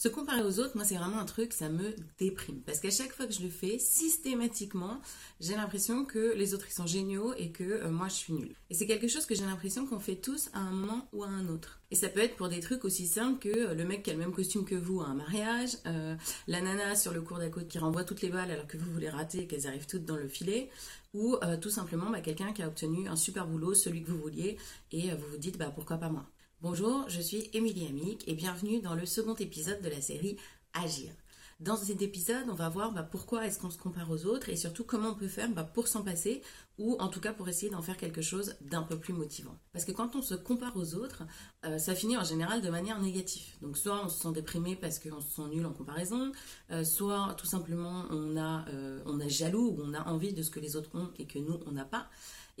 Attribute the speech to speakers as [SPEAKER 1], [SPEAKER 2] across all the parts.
[SPEAKER 1] Se comparer aux autres, moi, c'est vraiment un truc, ça me déprime. Parce qu'à chaque fois que je le fais, systématiquement, j'ai l'impression que les autres, ils sont géniaux et que euh, moi, je suis nulle. Et c'est quelque chose que j'ai l'impression qu'on fait tous à un moment ou à un autre. Et ça peut être pour des trucs aussi simples que euh, le mec qui a le même costume que vous à un mariage, euh, la nana sur le cours d'à qui renvoie toutes les balles alors que vous voulez rater et qu'elles arrivent toutes dans le filet, ou tout simplement bah, quelqu'un qui a obtenu un super boulot, celui que vous vouliez, et vous vous dites bah, pourquoi pas moi. Bonjour, je suis Émilie Amic et bienvenue dans le second épisode de la série Agir. Dans cet épisode, on va voir bah, pourquoi est-ce qu'on se compare aux autres et surtout comment on peut faire bah, pour s'en passer ou en tout cas pour essayer d'en faire quelque chose d'un peu plus motivant. Parce que quand on se compare aux autres, euh, ça finit en général de manière négative. Donc soit on se sent déprimé parce qu'on se sent nul en comparaison, euh, soit tout simplement on a, euh, jaloux ou on a envie de ce que les autres ont et que nous on n'a pas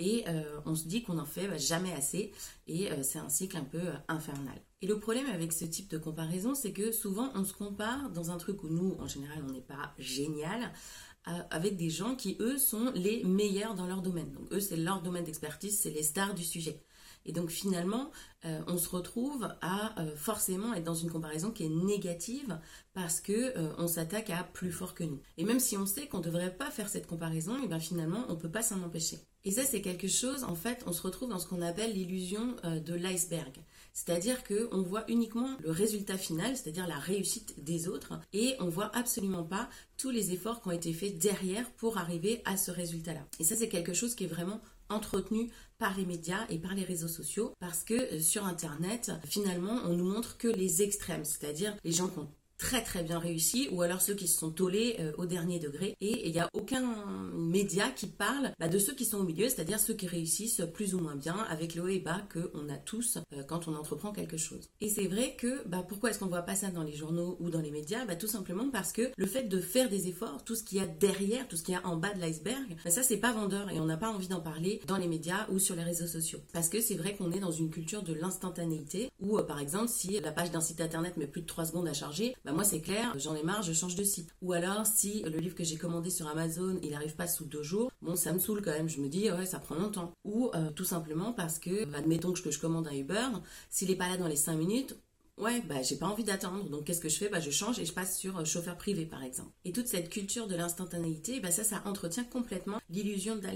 [SPEAKER 1] et euh, on se dit qu'on n'en fait bah, jamais assez et euh, c'est un cycle un peu euh, infernal. Et le problème avec ce type de comparaison, c'est que souvent on se compare dans un truc où nous, en général, on n'est pas génial, avec des gens qui, eux, sont les meilleurs dans leur domaine. Donc eux, c'est leur domaine d'expertise, c'est les stars du sujet. Et donc finalement, euh, on se retrouve à euh, forcément être dans une comparaison qui est négative parce que euh, on s'attaque à plus fort que nous. Et même si on sait qu'on ne devrait pas faire cette comparaison, et bien finalement, on ne peut pas s'en empêcher. Et ça, c'est quelque chose, en fait, on se retrouve dans ce qu'on appelle l'illusion de l'iceberg. C'est-à-dire qu'on voit uniquement le résultat final, c'est-à-dire la réussite des autres, et on voit absolument pas tous les efforts qui ont été faits derrière pour arriver à ce résultat-là. Et ça, c'est quelque chose qui est vraiment entretenu par les médias et par les réseaux sociaux parce que euh, sur Internet, finalement, on nous montre que les extrêmes, c'est-à-dire les gens qui ont très très bien réussi ou alors ceux qui se sont tolés euh, au dernier degré et il n'y a aucun média qui parle bah, de ceux qui sont au milieu, c'est-à-dire ceux qui réussissent plus ou moins bien avec le haut et bas qu'on a tous euh, quand on entreprend quelque chose. Et c'est vrai que bah, pourquoi est-ce qu'on voit pas ça dans les journaux ou dans les médias? Bah, Tout simplement parce que le fait de faire des efforts, tout ce qu'il y a derrière, tout ce qu'il y a en bas de l'iceberg, bah, ça c'est pas vendeur et on n'a pas envie d'en parler dans les médias ou sur les réseaux sociaux. Parce que c'est vrai qu'on est dans une culture de l'instantanéité où euh, par exemple si la page d'un site internet met plus de 3 secondes à charger, bah, moi c'est clair, j'en ai marre, je change de site. Ou alors si le livre que j'ai commandé sur Amazon, il n'arrive pas sous deux jours, bon ça me saoule quand même, je me dis ouais ça prend longtemps. Ou euh, tout simplement parce que, admettons que je commande un Uber, s'il n'est pas là dans les 5 minutes, Ouais, bah j'ai pas envie d'attendre, donc qu'est-ce que je fais? Bah je change et je passe sur euh, chauffeur privé par exemple. Et toute cette culture de l'instantanéité, bah ça, ça entretient complètement l'illusion de,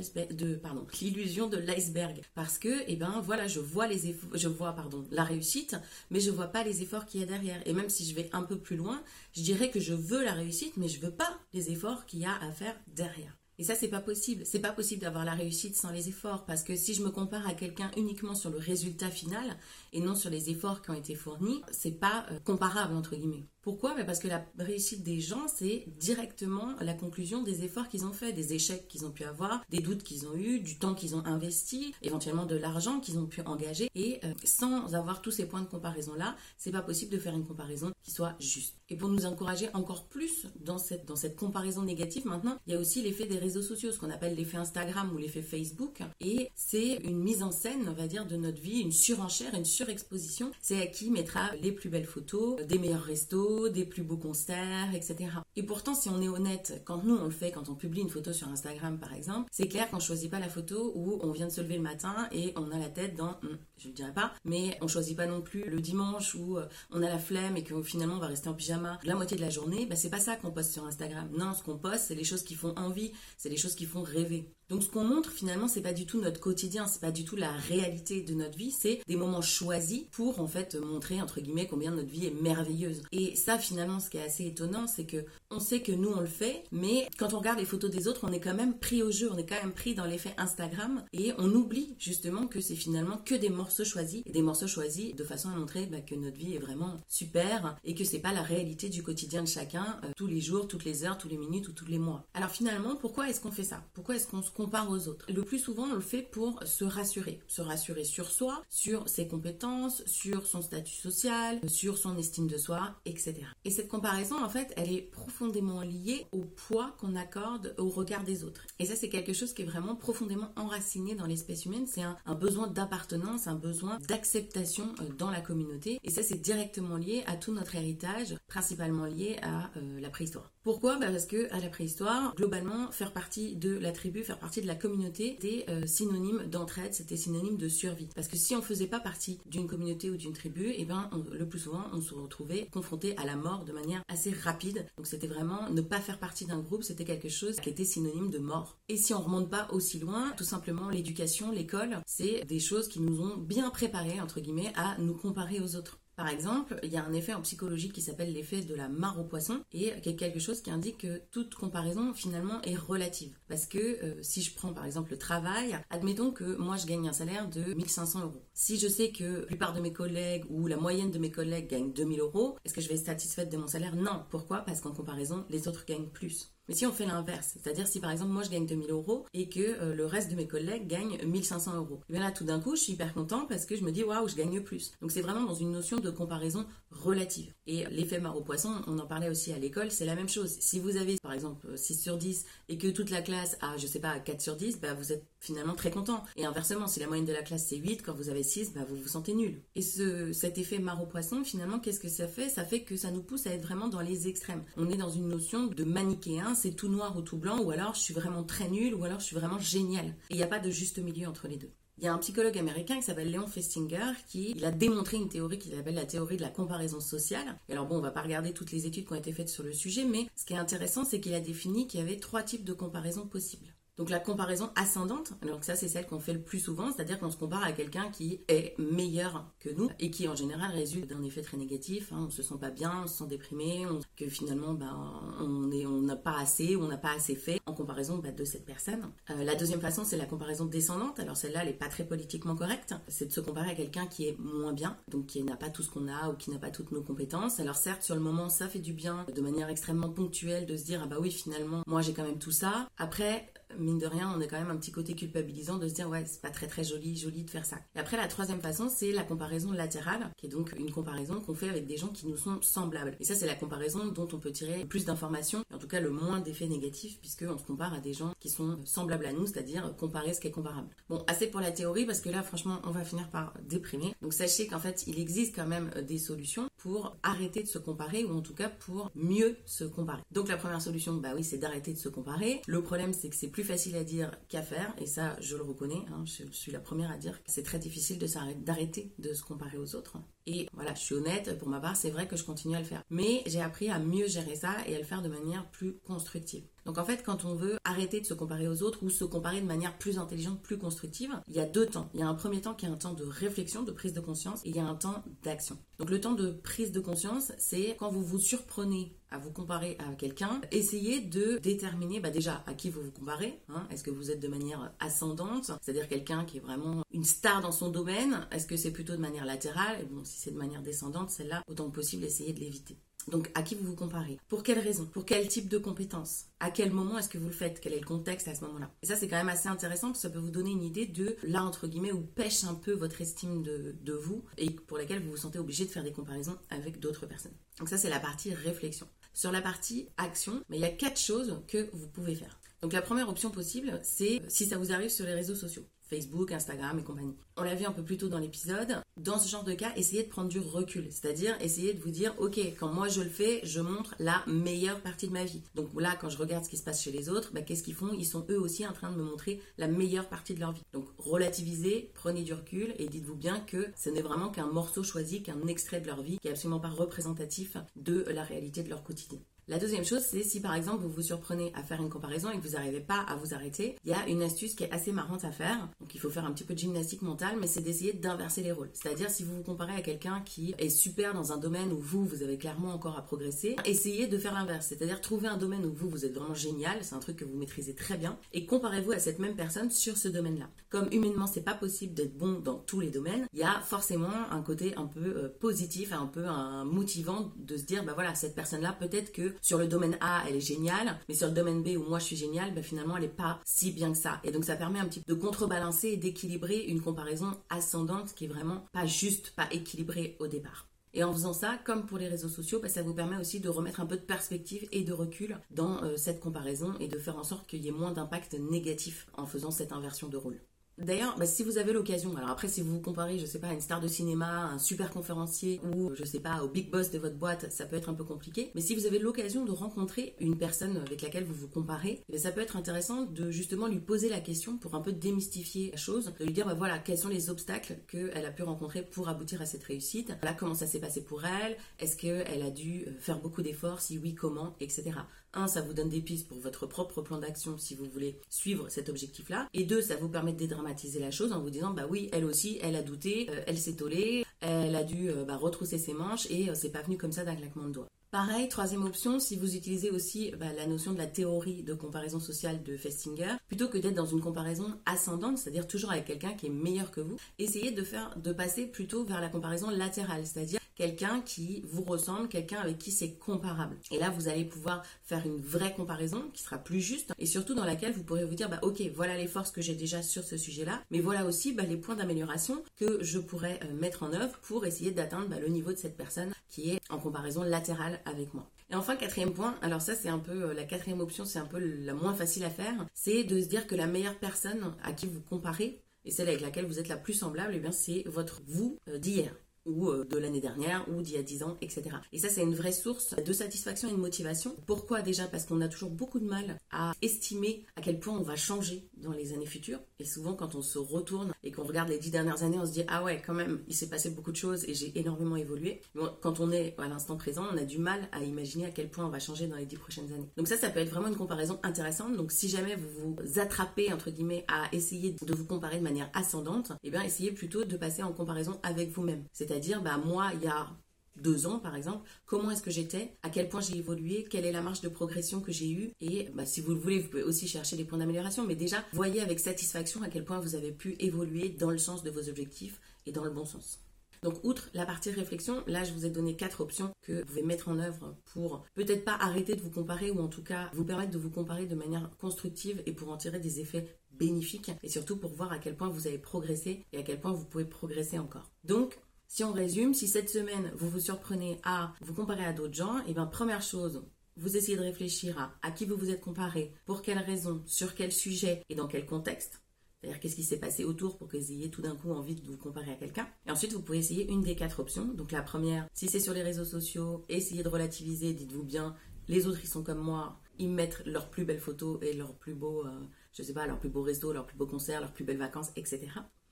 [SPEAKER 1] l'iceberg, parce que, eh ben voilà, je vois les je vois pardon la réussite, mais je vois pas les efforts qu'il y a derrière. Et même si je vais un peu plus loin, je dirais que je veux la réussite, mais je veux pas les efforts qu'il y a à faire derrière. Et ça, c'est pas possible. C'est pas possible d'avoir la réussite sans les efforts. Parce que si je me compare à quelqu'un uniquement sur le résultat final et non sur les efforts qui ont été fournis, c'est pas euh, comparable, entre guillemets. Pourquoi? Parce que la réussite des gens, c'est directement la conclusion des efforts qu'ils ont faits, des échecs qu'ils ont pu avoir, des doutes qu'ils ont eus, du temps qu'ils ont investi, éventuellement de l'argent qu'ils ont pu engager. Et euh, sans avoir tous ces points de comparaison-là, c'est pas possible de faire une comparaison qui soit juste. Et pour nous encourager encore plus dans cette, dans cette comparaison négative, maintenant, il y a aussi l'effet des réseaux sociaux, ce qu'on appelle l'effet Instagram ou l'effet Facebook. Et c'est une mise en scène, on va dire, de notre vie, une surenchère, une surexposition. C'est à qui mettra les plus belles photos, des meilleurs restos, des plus beaux concerts, etc. Et pourtant, si on est honnête, quand nous on le fait, quand on publie une photo sur Instagram par exemple, c'est clair qu'on choisit pas la photo où on vient de se lever le matin et on a la tête dans, hmm, je ne dirais pas, mais on choisit pas non plus le dimanche où euh, on a la flemme et que finalement on va rester en pyjama la moitié de la journée. Bah, c'est pas ça qu'on poste sur Instagram. Non, ce qu'on poste, c'est les choses qui font envie, c'est les choses qui font rêver. Donc ce qu'on montre finalement c'est pas du tout notre quotidien, c'est pas du tout la réalité de notre vie, c'est des moments choisis pour en fait montrer entre guillemets combien notre vie est merveilleuse. Et ça finalement ce qui est assez étonnant c'est que on sait que nous on le fait, mais quand on regarde les photos des autres on est quand même pris au jeu, on est quand même pris dans l'effet Instagram et on oublie justement que c'est finalement que des morceaux choisis et des morceaux choisis de façon à montrer bah, que notre vie est vraiment super et que c'est pas la réalité du quotidien de chacun euh, tous les jours, toutes les heures, tous les minutes ou tous les mois. Alors finalement pourquoi est-ce qu'on fait ça? Pourquoi est-ce compare aux autres. Le plus souvent, on le fait pour se rassurer. Se rassurer sur soi, sur ses compétences, sur son statut social, sur son estime de soi, etc. Et cette comparaison, en fait, elle est profondément liée au poids qu'on accorde au regard des autres. Et ça, c'est quelque chose qui est vraiment profondément enraciné dans l'espèce humaine. C'est un, besoin d'appartenance, un besoin d'acceptation euh, dans la communauté. Et ça, c'est directement lié à tout notre héritage, principalement lié à euh, la préhistoire. Pourquoi? Bah, Parce que à la préhistoire, globalement, faire partie de la tribu, faire partie de la communauté, était euh, synonyme d'entraide, c'était synonyme de survie. Parce que si on faisait pas partie d'une communauté ou d'une tribu, et eh ben le plus souvent, on se retrouvait confronté à la mort de manière assez rapide. Donc c'était vraiment ne pas faire partie d'un groupe, c'était quelque chose qui était synonyme de mort. Et si on remonte pas aussi loin, tout simplement l'éducation, l'école, c'est des choses qui nous ont bien préparés entre guillemets à nous comparer aux autres. Par exemple, il y a un effet en psychologie qui s'appelle l'effet de la mare au poisson et qui est quelque chose qui indique que toute comparaison finalement est relative. Parce que euh, si je prends par exemple le travail, admettons que moi je gagne un salaire de 1500 euros. Si je sais que la plupart de mes collègues ou la moyenne de mes collègues gagnent 2000 euros, est-ce que je vais être satisfaite de mon salaire? Non. Pourquoi? Parce qu'en comparaison, les autres gagnent plus. Mais si on fait l'inverse, c'est-à-dire si par exemple moi je gagne 2000 euros et que euh, le reste de mes collègues gagnent 1500 euros, et bien là tout d'un coup je suis hyper content parce que je me dis waouh je gagne plus. Donc c'est vraiment dans une notion de comparaison relative. Et l'effet marreau poisson, on en parlait aussi à l'école, c'est la même chose. Si vous avez par exemple 6 sur 10 et que toute la classe a je sais pas 4 sur 10, bah vous êtes finalement très content. Et inversement, si la moyenne de la classe c'est 8, quand vous avez 6, bah vous vous sentez nul. Et ce, cet effet marreau poisson, finalement, qu'est-ce que ça fait? Ça fait que ça nous pousse à être vraiment dans les extrêmes. On est dans une notion de manichéen, c'est tout noir ou tout blanc, ou alors je suis vraiment très nul, ou alors je suis vraiment génial. Et il n'y a pas de juste milieu entre les deux. Il y a un psychologue américain qui s'appelle Léon Festinger qui il a démontré une théorie qu'il appelle la théorie de la comparaison sociale. Et alors bon, on va pas regarder toutes les études qui ont été faites sur le sujet, mais ce qui est intéressant, c'est qu'il a défini qu'il y avait trois types de comparaisons possibles. Donc la comparaison ascendante, alors ça c'est celle qu'on fait le plus souvent, c'est-à-dire qu'on se compare à quelqu'un qui est meilleur que nous et qui en général résulte d'un effet très négatif. Hein. on se sent pas bien, on se sent déprimé, que finalement ben, on est, on n'a pas assez on n'a pas assez fait en comparaison ben, de cette personne. Euh, la deuxième façon c'est la comparaison descendante. Alors celle-là elle est pas très politiquement correcte. C'est de se comparer à quelqu'un qui est moins bien, donc qui n'a pas tout ce qu'on a ou qui n'a pas toutes nos compétences. Alors certes sur le moment ça fait du bien de manière extrêmement ponctuelle de se dire ah bah oui finalement moi j'ai quand même tout ça. Après mine de rien, on est quand même un petit côté culpabilisant de se dire ouais, c'est pas très très joli, joli de faire ça. Et après, la troisième façon, c'est la comparaison latérale, qui est donc une comparaison qu'on fait avec des gens qui nous sont semblables. Et ça, c'est la comparaison dont on peut tirer plus d'informations, en tout cas le moins d'effets négatifs, puisqu'on se compare à des gens qui sont semblables à nous, c'est-à-dire comparer ce qui est comparable. Bon, assez pour la théorie, parce que là, franchement, on va finir par déprimer. Donc sachez qu'en fait, il existe quand même des solutions pour arrêter de se comparer, ou en tout cas pour mieux se comparer. Donc la première solution, bah oui, c'est d'arrêter de se comparer. Le problème, c'est que c'est plus facile à dire qu'à faire, et ça, je le reconnais. Hein, je suis la première à dire que c'est très difficile d'arrêter de se comparer aux autres. Et voilà, je suis honnête, pour ma part, c'est vrai que je continue à le faire. Mais j'ai appris à mieux gérer ça et à le faire de manière plus constructive. Donc en fait, quand on veut arrêter de se comparer aux autres ou se comparer de manière plus intelligente, plus constructive, il y a deux temps. Il y a un premier temps qui est un temps de réflexion, de prise de conscience, et il y a un temps d'action. Donc le temps de prise de conscience, c'est quand vous vous surprenez à vous comparer à quelqu'un, essayez de déterminer bah déjà à qui vous vous comparez. Hein. Est-ce que vous êtes de manière ascendante, c'est-à-dire quelqu'un qui est vraiment une star dans son domaine? Est-ce que c'est plutôt de manière latérale? Et bon, si c'est de manière descendante, celle-là, autant que possible, essayez de l'éviter. Donc, à qui vous vous comparez? Pour quelle raison? Pour quel type de compétences À quel moment est-ce que vous le faites? Quel est le contexte à ce moment-là? Et ça, c'est quand même assez intéressant parce que ça peut vous donner une idée de là, entre guillemets, où pêche un peu votre estime de, vous et pour laquelle vous vous sentez obligé de faire des comparaisons avec d'autres personnes. Donc, ça, c'est la partie réflexion. Sur la partie action, mais il y a quatre choses que vous pouvez faire. Donc, la première option possible, c'est si ça vous arrive sur les réseaux sociaux. Facebook, Instagram et compagnie. On l'a vu un peu plus tôt dans l'épisode. Dans ce genre de cas, essayez de prendre du recul, c'est-à-dire essayez de vous dire, ok, quand moi je le fais, je montre la meilleure partie de ma vie. Donc là, quand je regarde ce qui se passe chez les autres, bah, qu'est-ce qu'ils font? Ils sont eux aussi en train de me montrer la meilleure partie de leur vie. Donc relativisez, prenez du recul et dites-vous bien que ce n'est vraiment qu'un morceau choisi, qu'un extrait de leur vie qui est absolument pas représentatif de la réalité de leur quotidien. La deuxième chose, c'est si par exemple vous vous surprenez à faire une comparaison et que vous n'arrivez pas à vous arrêter, il y a une astuce qui est assez marrante à faire. Donc il faut faire un petit peu de gymnastique mentale, mais c'est d'essayer d'inverser les rôles. C'est-à-dire si vous vous comparez à quelqu'un qui est super dans un domaine où vous, vous avez clairement encore à progresser, essayez de faire l'inverse. C'est-à-dire trouver un domaine où vous, vous êtes vraiment génial, c'est un truc que vous maîtrisez très bien, et comparez-vous à cette même personne sur ce domaine-là. Comme humainement, c'est pas possible d'être bon dans tous les domaines, il y a forcément un côté un peu euh, positif, un peu motivant de se dire, bah voilà, cette personne-là, peut-être que sur le domaine A, elle est géniale, mais sur le domaine B où moi je suis géniale, ben finalement elle n'est pas si bien que ça. Et donc ça permet un petit peu de contrebalancer et d'équilibrer une comparaison ascendante qui est vraiment pas juste, pas équilibrée au départ. Et en faisant ça, comme pour les réseaux sociaux, ben, ça vous permet aussi de remettre un peu de perspective et de recul dans euh, cette comparaison et de faire en sorte qu'il y ait moins d'impact négatif en faisant cette inversion de rôle. D'ailleurs, bah, si vous avez l'occasion, alors après si vous vous comparez, je sais pas, à une star de cinéma, un super conférencier ou je sais pas, au big boss de votre boîte, ça peut être un peu compliqué. Mais si vous avez l'occasion de rencontrer une personne avec laquelle vous vous comparez, eh ça peut être intéressant de justement lui poser la question pour un peu démystifier la chose, de lui dire bah voilà quels sont les obstacles qu'elle a pu rencontrer pour aboutir à cette réussite. Voilà comment ça s'est passé pour elle? Est-ce qu'elle a dû euh, faire beaucoup d'efforts? Si oui, comment, etc. Un, ça vous donne des pistes pour votre propre plan d'action si vous voulez suivre cet objectif-là. Et deux, ça vous permet de dédramatiser la chose en vous disant, bah oui, elle aussi, elle a douté, euh, elle s'est tollée, elle a dû euh, bah, retrousser ses manches et euh, c'est pas venu comme ça d'un claquement de doigts. Pareil, troisième option, si vous utilisez aussi bah, la notion de la théorie de comparaison sociale de Festinger, plutôt que d'être dans une comparaison ascendante, c'est-à-dire toujours avec quelqu'un qui est meilleur que vous, essayez de faire, de passer plutôt vers la comparaison latérale, c'est-à-dire quelqu'un qui vous ressemble, quelqu'un avec qui c'est comparable. Et là, vous allez pouvoir faire une vraie comparaison qui sera plus juste et surtout dans laquelle vous pourrez vous dire, bah ok, voilà les forces que j'ai déjà sur ce sujet-là, mais voilà aussi bah, les points d'amélioration que je pourrais euh, mettre en œuvre pour essayer d'atteindre bah, le niveau de cette personne qui est en comparaison latérale avec moi. Et enfin, quatrième point, alors ça c'est un peu euh, la quatrième option, c'est un peu la moins facile à faire, c'est de se dire que la meilleure personne à qui vous comparez et celle avec laquelle vous êtes la plus semblable, eh bien c'est votre vous euh, d'hier ou euh, de l'année dernière ou d'il y a 10 ans, etc. Et ça, c'est une vraie source de satisfaction et de motivation. Pourquoi déjà? Parce qu'on a toujours beaucoup de mal à estimer à quel point on va changer dans les années futures. Et souvent, quand on se retourne et qu'on regarde les 10 dernières années, on se dit Ah ouais, quand même, il s'est passé beaucoup de choses et j'ai énormément évolué. quand on est à l'instant présent, on a du mal à imaginer à quel point on va changer dans les 10 prochaines années. Donc ça, ça peut être vraiment une comparaison intéressante. Donc si jamais vous vous attrapez, entre guillemets, à essayer de vous comparer de manière ascendante, eh bien, essayez plutôt de passer en comparaison avec vous-même. C'est-à-dire, bah, moi, il y a deux ans par exemple, comment est-ce que j'étais, à quel point j'ai évolué, quelle est la marge de progression que j'ai eue et bah, si vous le voulez, vous pouvez aussi chercher des points d'amélioration, mais déjà, voyez avec satisfaction à quel point vous avez pu évoluer dans le sens de vos objectifs et dans le bon sens. Donc, outre la partie réflexion, là, je vous ai donné quatre options que vous pouvez mettre en œuvre pour peut-être pas arrêter de vous comparer ou en tout cas vous permettre de vous comparer de manière constructive et pour en tirer des effets bénéfiques et surtout pour voir à quel point vous avez progressé et à quel point vous pouvez progresser encore. Donc, si on résume, si cette semaine vous vous surprenez à vous comparer à d'autres gens, et eh bien première chose, vous essayez de réfléchir à qui vous vous êtes comparé, pour quelles raisons, sur quel sujet et dans quel contexte. C'est-à-dire qu'est-ce qui s'est passé autour pour que vous ayez tout d'un coup envie de vous comparer à quelqu'un. Et ensuite, vous pouvez essayer une des quatre options. Donc la première, si c'est sur les réseaux sociaux, essayez de relativiser, dites-vous bien, les autres ils sont comme moi, ils mettent leurs plus belles photos et leurs plus beaux, euh, je sais pas, leurs plus beaux leurs plus beaux concerts, leurs plus belles vacances, etc.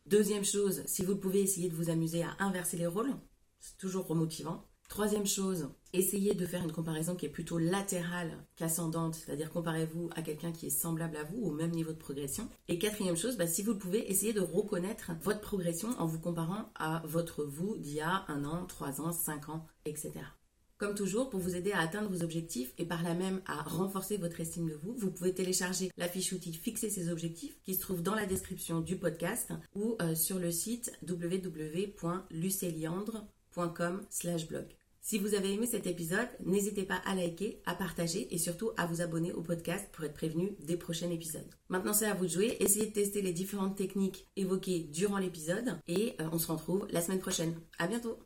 [SPEAKER 1] Deuxième chose, si vous le pouvez, essayez de vous amuser à inverser les rôles. C'est toujours remotivant. Troisième chose, essayez de faire une comparaison qui est plutôt latérale qu'ascendante, c'est-à-dire comparez-vous à quelqu'un qui est semblable à vous au même niveau de progression. Et quatrième chose, bah, si vous le pouvez, essayez de reconnaître votre progression en vous comparant à votre vous d'il y a un an, trois ans, cinq ans, etc. Comme toujours, pour vous aider à atteindre vos objectifs et par là même à renforcer votre estime de vous, vous pouvez télécharger la fiche outil Fixer ses objectifs qui se trouve dans la description du podcast ou euh, sur le site www.luceliandre.com/blog. Si vous avez aimé cet épisode, n'hésitez pas à liker, à partager et surtout à vous abonner au podcast pour être prévenu des prochains épisodes. Maintenant, c'est à vous de jouer. Essayez de tester les différentes techniques évoquées durant l'épisode et euh, on se retrouve la semaine prochaine. À bientôt!